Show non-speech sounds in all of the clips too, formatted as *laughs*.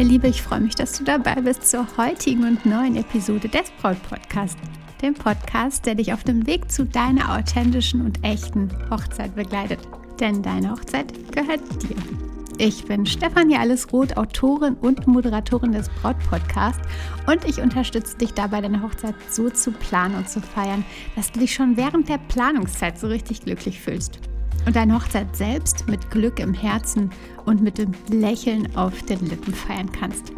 Meine Liebe, ich freue mich, dass du dabei bist zur heutigen und neuen Episode des Braut Podcast, dem Podcast, der dich auf dem Weg zu deiner authentischen und echten Hochzeit begleitet. Denn deine Hochzeit gehört dir. Ich bin Stefanie Allesroth, Autorin und Moderatorin des Braut Podcasts und ich unterstütze dich dabei, deine Hochzeit so zu planen und zu feiern, dass du dich schon während der Planungszeit so richtig glücklich fühlst und deine Hochzeit selbst mit Glück im Herzen und mit dem Lächeln auf den Lippen feiern kannst.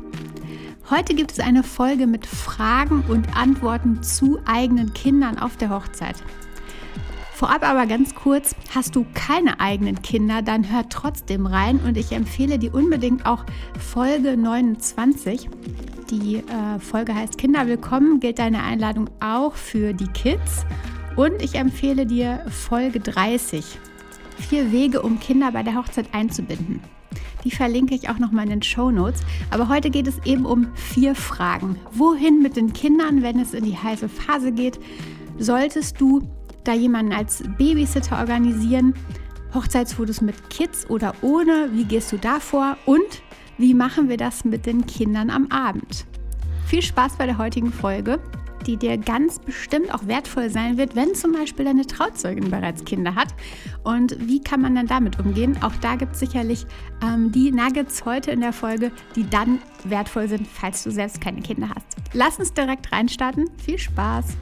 Heute gibt es eine Folge mit Fragen und Antworten zu eigenen Kindern auf der Hochzeit. Vorab aber ganz kurz, hast du keine eigenen Kinder, dann hör trotzdem rein und ich empfehle dir unbedingt auch Folge 29. Die äh, Folge heißt Kinder willkommen, gilt deine Einladung auch für die Kids. Und ich empfehle dir Folge 30. Vier Wege, um Kinder bei der Hochzeit einzubinden. Die verlinke ich auch nochmal in den Show Notes. Aber heute geht es eben um vier Fragen. Wohin mit den Kindern, wenn es in die heiße Phase geht? Solltest du da jemanden als Babysitter organisieren? Hochzeitsfotos mit Kids oder ohne? Wie gehst du da vor? Und wie machen wir das mit den Kindern am Abend? Viel Spaß bei der heutigen Folge, die dir ganz bestimmt auch wertvoll sein wird, wenn zum Beispiel deine Trauzeugin bereits Kinder hat. Und wie kann man dann damit umgehen? Auch da gibt es sicherlich ähm, die Nuggets heute in der Folge, die dann wertvoll sind, falls du selbst keine Kinder hast. Lass uns direkt reinstarten. Viel Spaß!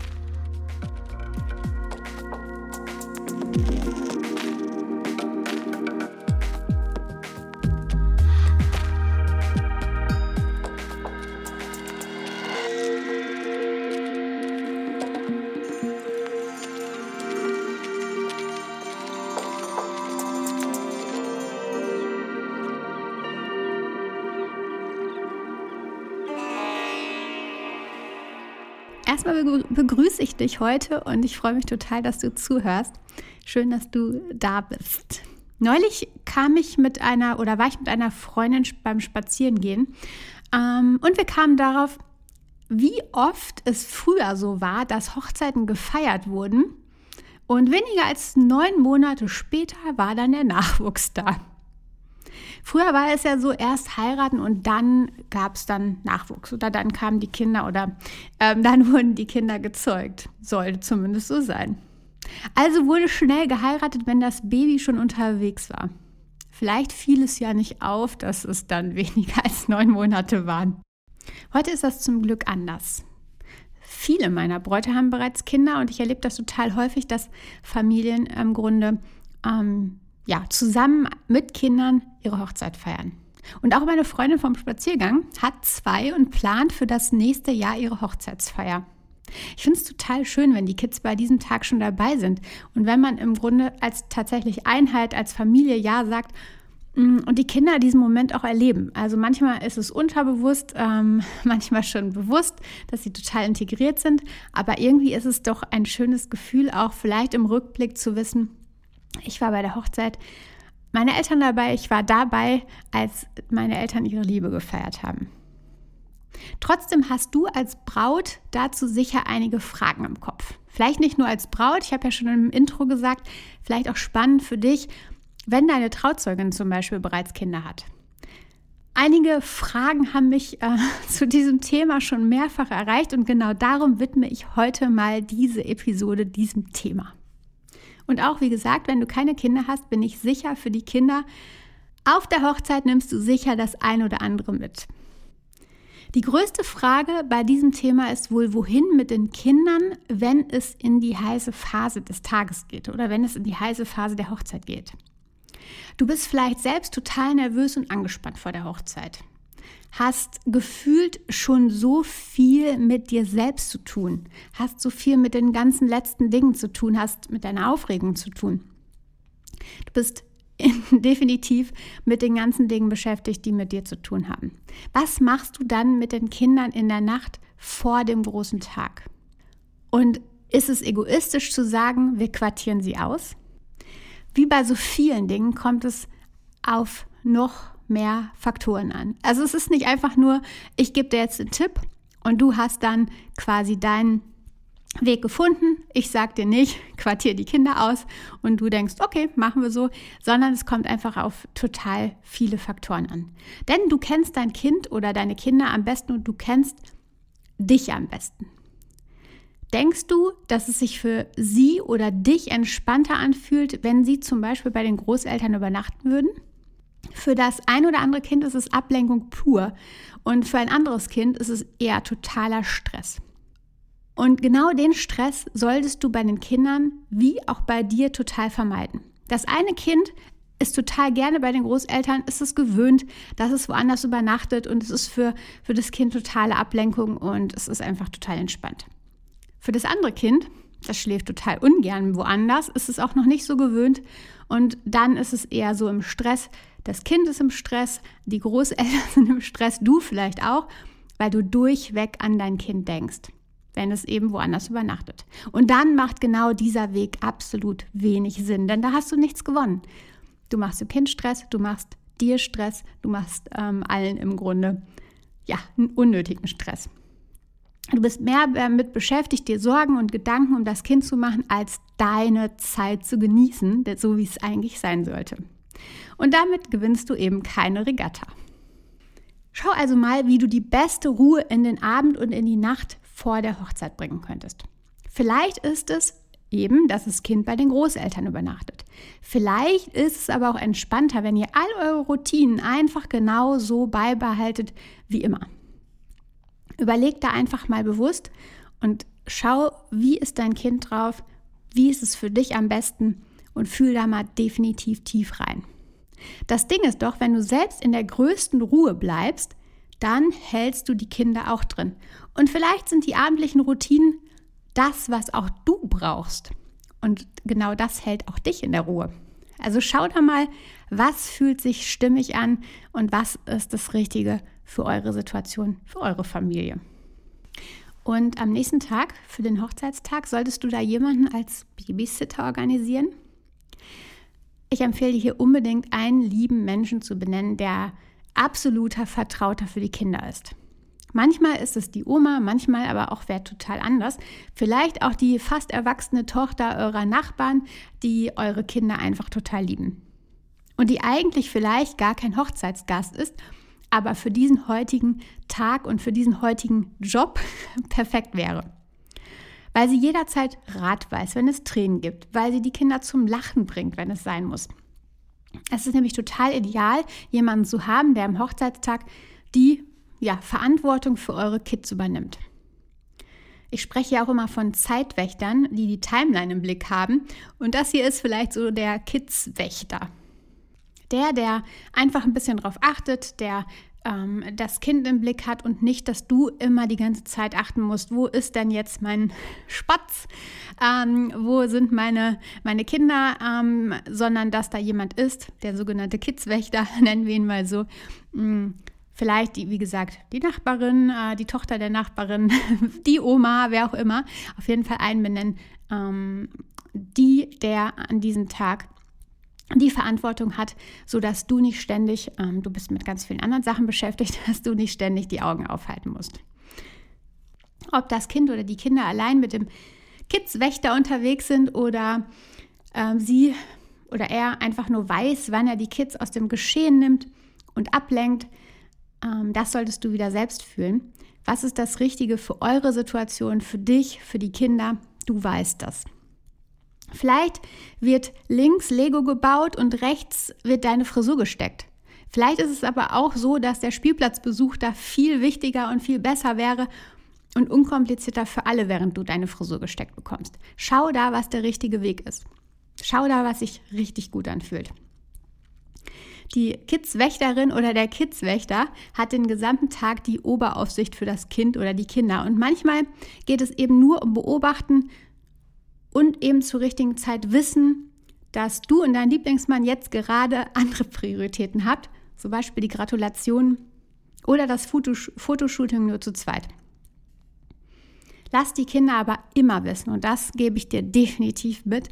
Erstmal begrüße ich dich heute und ich freue mich total, dass du zuhörst. Schön, dass du da bist. Neulich kam ich mit einer oder war ich mit einer Freundin beim Spazierengehen ähm, und wir kamen darauf, wie oft es früher so war, dass Hochzeiten gefeiert wurden und weniger als neun Monate später war dann der Nachwuchs da. Früher war es ja so, erst heiraten und dann gab es dann Nachwuchs oder dann kamen die Kinder oder ähm, *laughs* dann wurden die Kinder gezeugt. Sollte zumindest so sein. Also wurde schnell geheiratet, wenn das Baby schon unterwegs war. Vielleicht fiel es ja nicht auf, dass es dann *laughs* weniger als neun Monate waren. Heute ist das zum Glück anders. Viele meiner Bräute haben bereits Kinder und ich erlebe das total häufig, dass Familien im Grunde ähm, ja, zusammen mit Kindern ihre Hochzeit feiern. Und auch meine Freundin vom Spaziergang hat zwei und plant für das nächste Jahr ihre Hochzeitsfeier. Ich finde es total schön, wenn die Kids bei diesem Tag schon dabei sind und wenn man im Grunde als tatsächlich Einheit, als Familie Ja sagt mm, und die Kinder diesen Moment auch erleben. Also manchmal ist es unterbewusst, ähm, *laughs* manchmal schon bewusst, dass sie total integriert sind, aber irgendwie ist es doch ein schönes Gefühl, auch vielleicht im Rückblick zu wissen, ich war bei der Hochzeit meiner Eltern dabei, ich war dabei, als meine Eltern ihre Liebe gefeiert haben. Trotzdem hast du als Braut dazu sicher einige Fragen im Kopf. Vielleicht nicht nur als Braut, ich habe ja schon im Intro gesagt, vielleicht auch spannend für dich, wenn deine Trauzeugin zum Beispiel bereits Kinder hat. Einige Fragen haben mich äh, *laughs* zu diesem Thema schon mehrfach erreicht und genau darum widme ich heute mal diese Episode diesem Thema. Und auch, wie gesagt, wenn du keine Kinder hast, bin ich sicher für die Kinder, auf der Hochzeit nimmst du sicher das ein oder andere mit. Die größte Frage bei diesem Thema ist wohl, wohin mit den Kindern, wenn es in die heiße Phase des Tages geht oder wenn es in die heiße Phase der Hochzeit geht. Du bist vielleicht selbst total nervös und angespannt vor der Hochzeit hast gefühlt schon so viel mit dir selbst zu tun, hast so viel mit den ganzen letzten Dingen zu tun, hast mit deiner Aufregung zu tun. Du bist *laughs* definitiv mit den ganzen Dingen beschäftigt, die mit dir zu tun haben. Was machst du dann mit den Kindern in der Nacht vor dem großen Tag? Und ist es egoistisch zu sagen, wir quartieren sie aus? Wie bei so vielen Dingen kommt es auf noch mehr Faktoren an. Also es ist nicht einfach nur, ich gebe dir jetzt einen Tipp und du hast dann quasi deinen Weg gefunden. Ich sag dir nicht, *laughs* quartier die Kinder aus und du denkst, okay, machen wir so, sondern es kommt einfach auf total viele Faktoren an. Denn du kennst dein Kind oder deine Kinder am besten und du kennst dich am besten. Denkst du, dass es sich für sie oder dich entspannter anfühlt, wenn sie zum Beispiel bei den Großeltern übernachten würden? Für das ein oder andere Kind ist es Ablenkung pur und für ein anderes Kind ist es eher totaler Stress. Und genau den Stress solltest du bei den Kindern wie auch bei dir total vermeiden. Das eine Kind ist total gerne bei den Großeltern, ist es gewöhnt, dass es woanders übernachtet und es ist für, für das Kind totale Ablenkung und es ist einfach total entspannt. Für das andere Kind, das schläft total ungern woanders, ist es auch noch nicht so gewöhnt und dann ist es eher so im Stress. Das Kind ist im Stress, die Großeltern *laughs* sind im Stress, du vielleicht auch, weil du durchweg an dein Kind denkst wenn es eben woanders übernachtet. Und dann macht genau dieser Weg absolut wenig Sinn, denn da hast du nichts gewonnen. Du machst dem Kind Stress, du machst dir Stress, du machst ähm, allen im Grunde ja, einen unnötigen Stress. Du bist mehr damit beschäftigt, dir Sorgen und Gedanken um das Kind zu machen, als deine Zeit zu genießen, so wie es eigentlich sein sollte. Und damit gewinnst du eben keine Regatta. Schau also mal, wie du die beste Ruhe in den Abend und in die Nacht vor der Hochzeit bringen könntest. Vielleicht ist es eben, dass das Kind bei den Großeltern übernachtet. Vielleicht ist es aber auch entspannter, wenn ihr all eure Routinen einfach genau so beibehaltet wie immer. Überleg da einfach mal bewusst und schau, wie ist dein Kind drauf, wie ist es für dich am besten und fühl da mal definitiv tief rein. Das Ding ist doch, wenn du selbst in der größten Ruhe bleibst, dann hältst du die Kinder auch drin. Und vielleicht sind die abendlichen Routinen das, was auch du brauchst. Und genau das hält auch dich in der Ruhe. Also schau da mal, was fühlt sich stimmig an und was ist das Richtige für eure Situation, für eure Familie. Und am nächsten Tag, für den Hochzeitstag, solltest du da jemanden als Babysitter organisieren. Ich empfehle dir hier unbedingt einen lieben Menschen zu benennen, der absoluter Vertrauter für die Kinder ist. Manchmal ist es die Oma, manchmal aber auch wer total anders. Vielleicht auch die fast erwachsene Tochter eurer Nachbarn, die eure Kinder einfach total lieben. Und die eigentlich vielleicht gar kein Hochzeitsgast ist, aber für diesen heutigen Tag und für diesen heutigen Job *laughs* perfekt wäre. Weil sie jederzeit Rat weiß, wenn es Tränen gibt, weil sie die Kinder zum Lachen bringt, wenn es sein muss. Es ist nämlich total ideal, jemanden zu haben, der am Hochzeitstag die ja, Verantwortung für eure Kids übernimmt. Ich spreche ja auch immer von Zeitwächtern, die die Timeline im Blick haben. Und das hier ist vielleicht so der Kidswächter. Der, der einfach ein bisschen drauf achtet, der ähm, das Kind im Blick hat und nicht, dass du immer die ganze Zeit achten musst, wo ist denn jetzt mein *laughs* Spatz, ähm, wo sind meine, meine Kinder, ähm, sondern dass da jemand ist, der sogenannte Kidswächter, *laughs* nennen wir ihn mal so. Mm, vielleicht, die, wie gesagt, die Nachbarin, äh, die Tochter der Nachbarin, *laughs* die Oma, wer auch immer, auf jeden Fall einen benennen, ähm, die, der an diesem Tag die Verantwortung hat, sodass du nicht ständig, ähm, du bist mit ganz vielen anderen Sachen beschäftigt, *laughs* dass du nicht ständig die Augen aufhalten musst. Ob das Kind oder die Kinder allein mit dem Kidswächter unterwegs sind oder ähm, sie oder er einfach nur weiß, wann er die Kids aus dem Geschehen nimmt und ablenkt, ähm, das solltest du wieder selbst fühlen. Was ist das Richtige für eure Situation, für dich, für die Kinder? Du weißt das. Vielleicht wird links Lego gebaut und rechts wird deine Frisur gesteckt. Vielleicht ist es aber auch so, dass der Spielplatzbesuch da viel wichtiger und viel besser wäre und unkomplizierter für alle, während du deine Frisur gesteckt bekommst. Schau da, was der richtige Weg ist. Schau da, was sich richtig gut anfühlt. Die Kidswächterin oder der Kidswächter hat den gesamten Tag die Oberaufsicht für das Kind oder die Kinder. Und manchmal geht es eben nur um Beobachten, und eben zur richtigen Zeit wissen, dass du und dein Lieblingsmann jetzt gerade andere Prioritäten habt, zum Beispiel die Gratulation oder das Fotosh Fotoshooting nur zu zweit. Lass die Kinder aber immer wissen, und das gebe ich dir definitiv mit,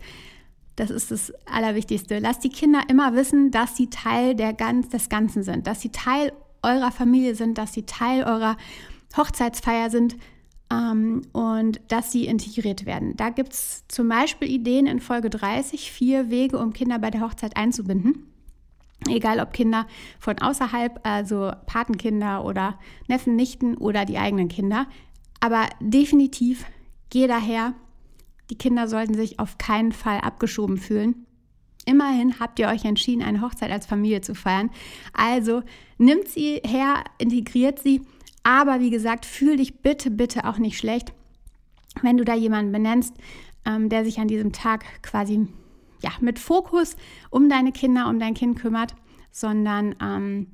das ist das Allerwichtigste. Lass die Kinder immer wissen, dass sie Teil der ganz, des Ganzen sind, dass sie Teil eurer Familie sind, dass sie Teil eurer Hochzeitsfeier sind, ähm, und dass sie integriert werden. Da gibt es zum Beispiel Ideen in Folge 30, vier Wege, um Kinder bei der Hochzeit einzubinden. Egal ob Kinder von außerhalb, also Patenkinder oder Neffen, Nichten oder die eigenen Kinder. Aber definitiv geh daher. Die Kinder sollten sich auf keinen Fall abgeschoben fühlen. Immerhin habt ihr euch entschieden, eine Hochzeit als Familie zu feiern. Also nimmt sie her, integriert sie. Aber wie gesagt, fühl dich bitte, bitte auch nicht schlecht, wenn du da jemanden benennst, ähm, der sich an diesem Tag quasi ja, mit Fokus um deine Kinder, um dein Kind kümmert, sondern ähm,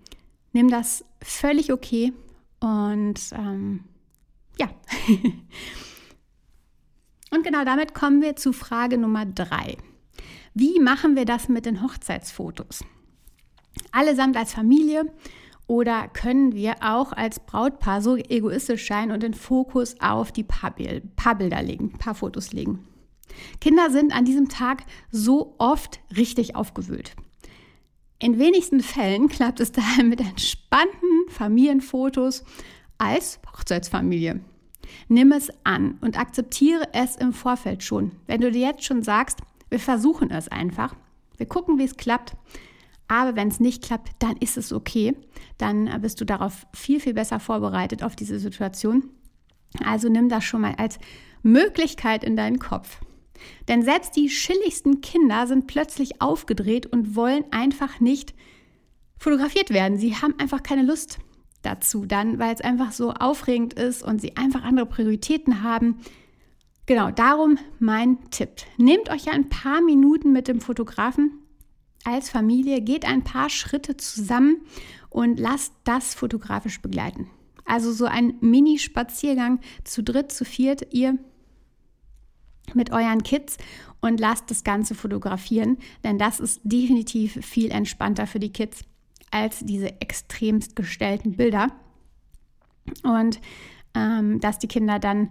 nimm das völlig okay und ähm, ja. *laughs* und genau damit kommen wir zu Frage Nummer drei. Wie machen wir das mit den Hochzeitsfotos? Allesamt als Familie oder können wir auch als Brautpaar so egoistisch sein und den Fokus auf die paar, Bilder legen, paar Fotos legen? Kinder sind an diesem Tag so oft richtig aufgewühlt. In wenigsten Fällen klappt es *laughs* daher mit entspannten Familienfotos als Hochzeitsfamilie. Nimm es an und akzeptiere es im Vorfeld schon. Wenn du dir jetzt schon sagst, wir versuchen es einfach, wir gucken, wie es klappt, aber wenn es nicht klappt, dann ist es okay. Dann bist du darauf viel, viel besser vorbereitet auf diese Situation. Also nimm das schon mal als Möglichkeit in deinen Kopf. Denn selbst die schilligsten Kinder sind plötzlich aufgedreht und wollen einfach nicht fotografiert werden. Sie haben einfach keine Lust dazu dann, weil es einfach so aufregend ist und sie einfach andere Prioritäten haben. Genau, darum mein Tipp. Nehmt euch ein paar Minuten mit dem Fotografen als Familie, geht ein paar Schritte zusammen und lasst das fotografisch begleiten. Also so ein Mini-Spaziergang zu dritt, zu viert, ihr mit euren Kids und lasst das Ganze fotografieren, denn das ist definitiv viel entspannter für die Kids als diese extremst gestellten Bilder. Und ähm, dass die Kinder dann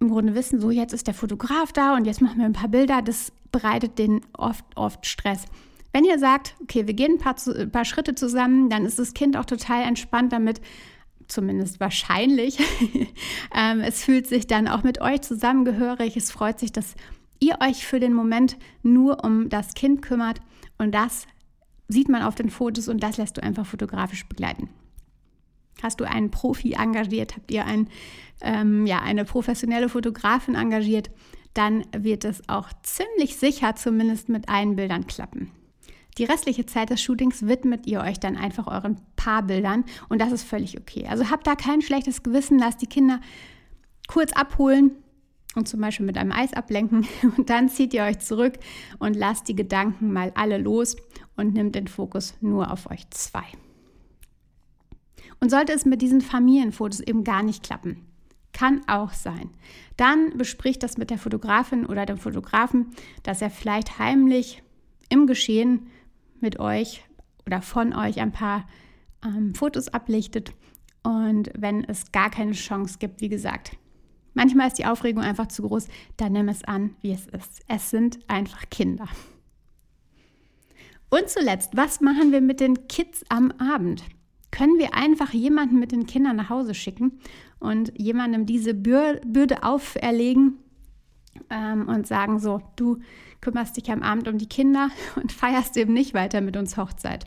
im Grunde wissen, so jetzt ist der Fotograf da und jetzt machen wir ein paar Bilder, das bereitet denen oft, oft Stress. Wenn ihr sagt, okay, wir gehen ein paar, ein paar Schritte zusammen, dann ist das Kind auch total entspannt damit, zumindest wahrscheinlich. *laughs* ähm, es fühlt sich dann auch mit euch zusammengehörig. Es freut sich, dass ihr euch für den Moment nur um das Kind kümmert und das sieht man auf den Fotos und das lässt du einfach fotografisch begleiten. Hast du einen Profi engagiert, habt ihr ein, ähm, ja, eine professionelle Fotografin engagiert, dann wird es auch ziemlich sicher zumindest mit allen Bildern klappen. Die restliche Zeit des Shootings widmet ihr euch dann einfach euren Paarbildern und das ist völlig okay. Also habt da kein schlechtes Gewissen, lasst die Kinder kurz abholen und zum Beispiel mit einem Eis ablenken *laughs* und dann zieht ihr euch zurück und lasst die Gedanken mal alle los und nimmt den Fokus nur auf euch zwei. Und sollte es mit diesen Familienfotos eben gar nicht klappen, kann auch sein. Dann bespricht das mit der Fotografin oder dem Fotografen, dass er vielleicht heimlich im Geschehen mit euch oder von euch ein paar ähm, Fotos ablichtet. Und wenn es gar keine Chance gibt, wie gesagt, manchmal ist die Aufregung einfach zu groß, dann nimm es an, wie es ist. Es sind einfach Kinder. Und zuletzt, was machen wir mit den Kids am Abend? Können wir einfach jemanden mit den Kindern nach Hause schicken und jemandem diese Bürde auferlegen ähm, und sagen so, du kümmerst dich am Abend um die Kinder *laughs* und feierst eben nicht weiter mit uns Hochzeit.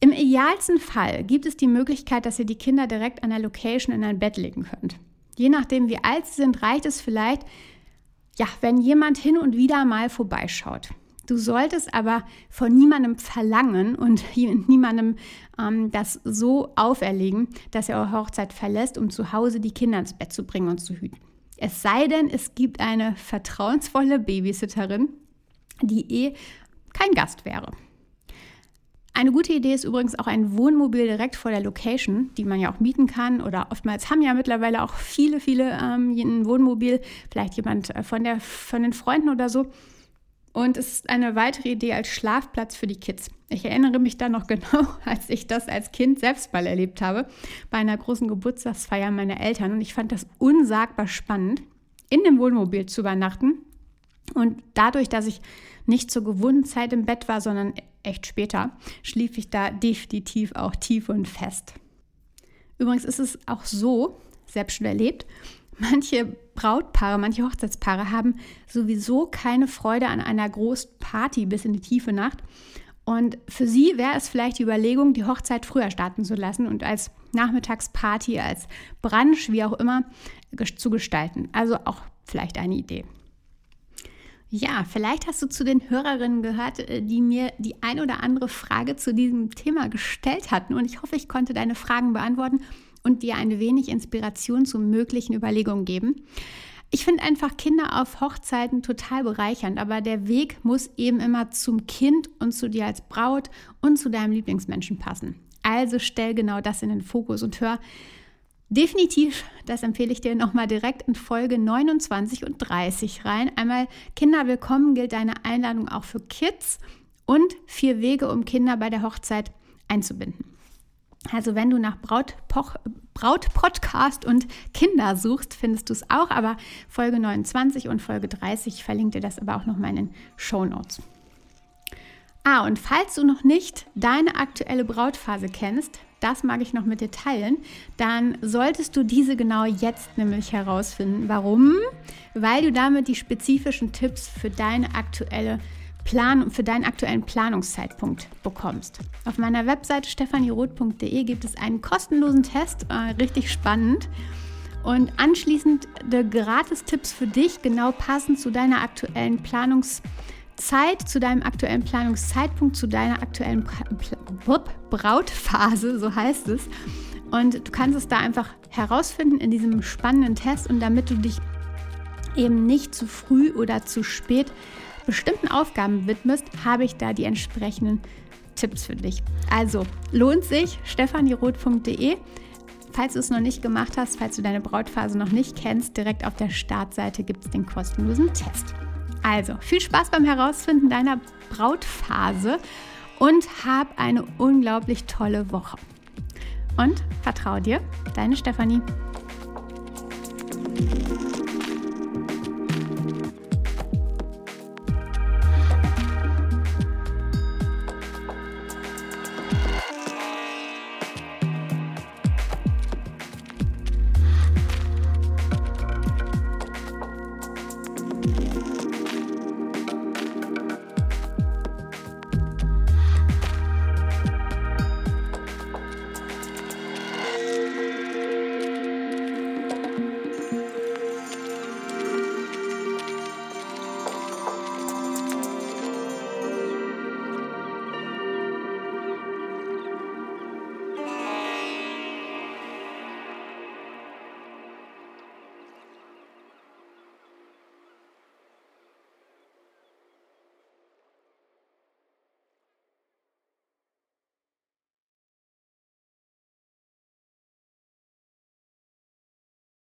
Im idealsten Fall gibt es die Möglichkeit, dass ihr die Kinder direkt an der Location in ein Bett legen könnt. Je nachdem, wie alt sie sind, reicht es vielleicht, ja, wenn jemand hin und wieder mal vorbeischaut. Du solltest aber von niemandem verlangen und *laughs* niemandem ähm, das so auferlegen, dass er eure Hochzeit verlässt, um zu Hause die Kinder ins Bett zu bringen und zu hüten. Es sei denn, es gibt eine vertrauensvolle Babysitterin, die eh kein Gast wäre. Eine gute Idee ist übrigens auch ein Wohnmobil direkt vor der Location, die man ja auch mieten kann. Oder oftmals haben ja mittlerweile auch viele, viele ähm, ein Wohnmobil, vielleicht jemand äh, von, der, von den Freunden oder so. Und es ist eine weitere Idee als Schlafplatz für die Kids. Ich erinnere mich da noch *laughs* genau, als ich das als Kind selbst mal erlebt habe, bei einer großen Geburtstagsfeier meiner Eltern. Und ich fand das unsagbar spannend, in dem Wohnmobil zu übernachten. Und dadurch, dass ich nicht zur gewohnten Zeit im Bett war, sondern echt später, schlief ich da definitiv auch tief und fest. Übrigens ist es auch so, selbst schon erlebt, Manche Brautpaare, manche Hochzeitspaare haben sowieso keine Freude an einer großen Party bis in die tiefe Nacht. Und für sie wäre es vielleicht die Überlegung, die Hochzeit früher starten zu lassen und als Nachmittagsparty, als Brunch, wie auch immer, zu gestalten. Also auch vielleicht eine Idee. Ja, vielleicht hast du zu den Hörerinnen gehört, äh, die mir die ein oder andere Frage zu diesem Thema gestellt hatten. Und ich hoffe, ich konnte deine Fragen beantworten und dir ein wenig Inspiration zu möglichen Überlegungen geben. Ich finde einfach Kinder auf Hochzeiten total bereichernd, aber der Weg muss eben immer zum Kind und zu dir als Braut und zu deinem Lieblingsmenschen passen. Also stell genau das in den Fokus und hör definitiv, das empfehle ich dir nochmal direkt in Folge 29 und 30 rein. Einmal Kinder willkommen gilt deine Einladung auch für Kids und vier Wege, um Kinder bei der Hochzeit einzubinden. Also wenn du nach Braut-Podcast und Kinder suchst, findest du es auch. Aber Folge 29 und Folge 30 verlinkt dir das aber auch nochmal in den Show Notes. Ah, und falls du noch nicht deine aktuelle Brautphase kennst, das mag ich noch mit dir teilen, dann solltest du diese genau jetzt nämlich herausfinden. Warum? Weil du damit die spezifischen Tipps für deine aktuelle Plan für deinen aktuellen Planungszeitpunkt bekommst. Auf meiner Webseite stefanieroth.de gibt es einen kostenlosen Test, äh, richtig spannend. Und anschließend Gratis-Tipps für dich, genau passend zu deiner aktuellen Planungszeit Zeit zu deinem aktuellen Planungszeitpunkt, zu deiner aktuellen Brautphase, so heißt es. Und du kannst es da einfach herausfinden in diesem spannenden Test und damit du dich eben nicht zu früh oder zu spät bestimmten Aufgaben widmest, habe ich da die entsprechenden Tipps für dich. Also lohnt sich, stefanieroth.de. Falls du es noch nicht gemacht hast, falls du deine Brautphase noch nicht kennst, direkt auf der Startseite gibt es den kostenlosen Test. Also, viel Spaß beim Herausfinden deiner Brautphase und hab eine unglaublich tolle Woche. Und vertraue dir, deine Stefanie.